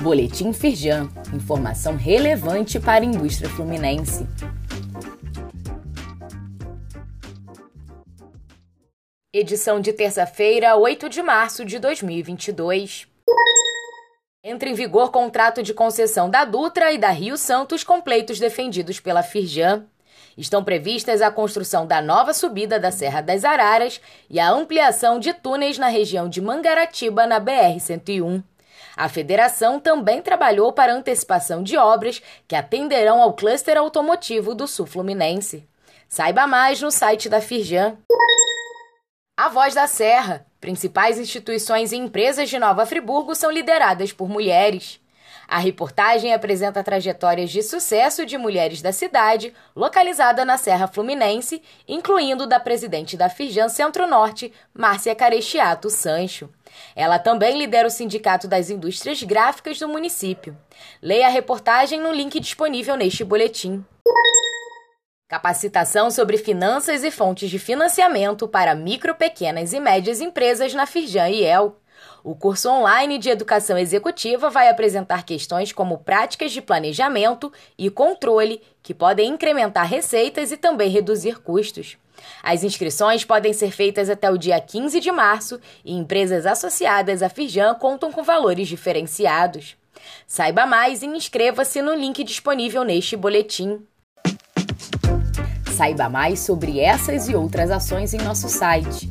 Boletim Firjan. Informação relevante para a indústria fluminense. Edição de terça-feira, 8 de março de 2022. Entra em vigor contrato de concessão da Dutra e da Rio Santos com pleitos defendidos pela Firjan. Estão previstas a construção da nova subida da Serra das Araras e a ampliação de túneis na região de Mangaratiba, na BR-101. A federação também trabalhou para antecipação de obras que atenderão ao cluster automotivo do Sul Fluminense. Saiba mais no site da Firjan. A Voz da Serra. Principais instituições e empresas de Nova Friburgo são lideradas por mulheres. A reportagem apresenta trajetórias de sucesso de mulheres da cidade, localizada na Serra Fluminense, incluindo da presidente da Firjan Centro-Norte, Márcia Carechiato Sancho. Ela também lidera o Sindicato das Indústrias Gráficas do município. Leia a reportagem no link disponível neste boletim. Capacitação sobre finanças e fontes de financiamento para micro, pequenas e médias empresas na Firjan e El. O curso online de educação executiva vai apresentar questões como práticas de planejamento e controle que podem incrementar receitas e também reduzir custos. As inscrições podem ser feitas até o dia 15 de março e empresas associadas à Firjan contam com valores diferenciados. Saiba mais e inscreva-se no link disponível neste boletim. Saiba mais sobre essas e outras ações em nosso site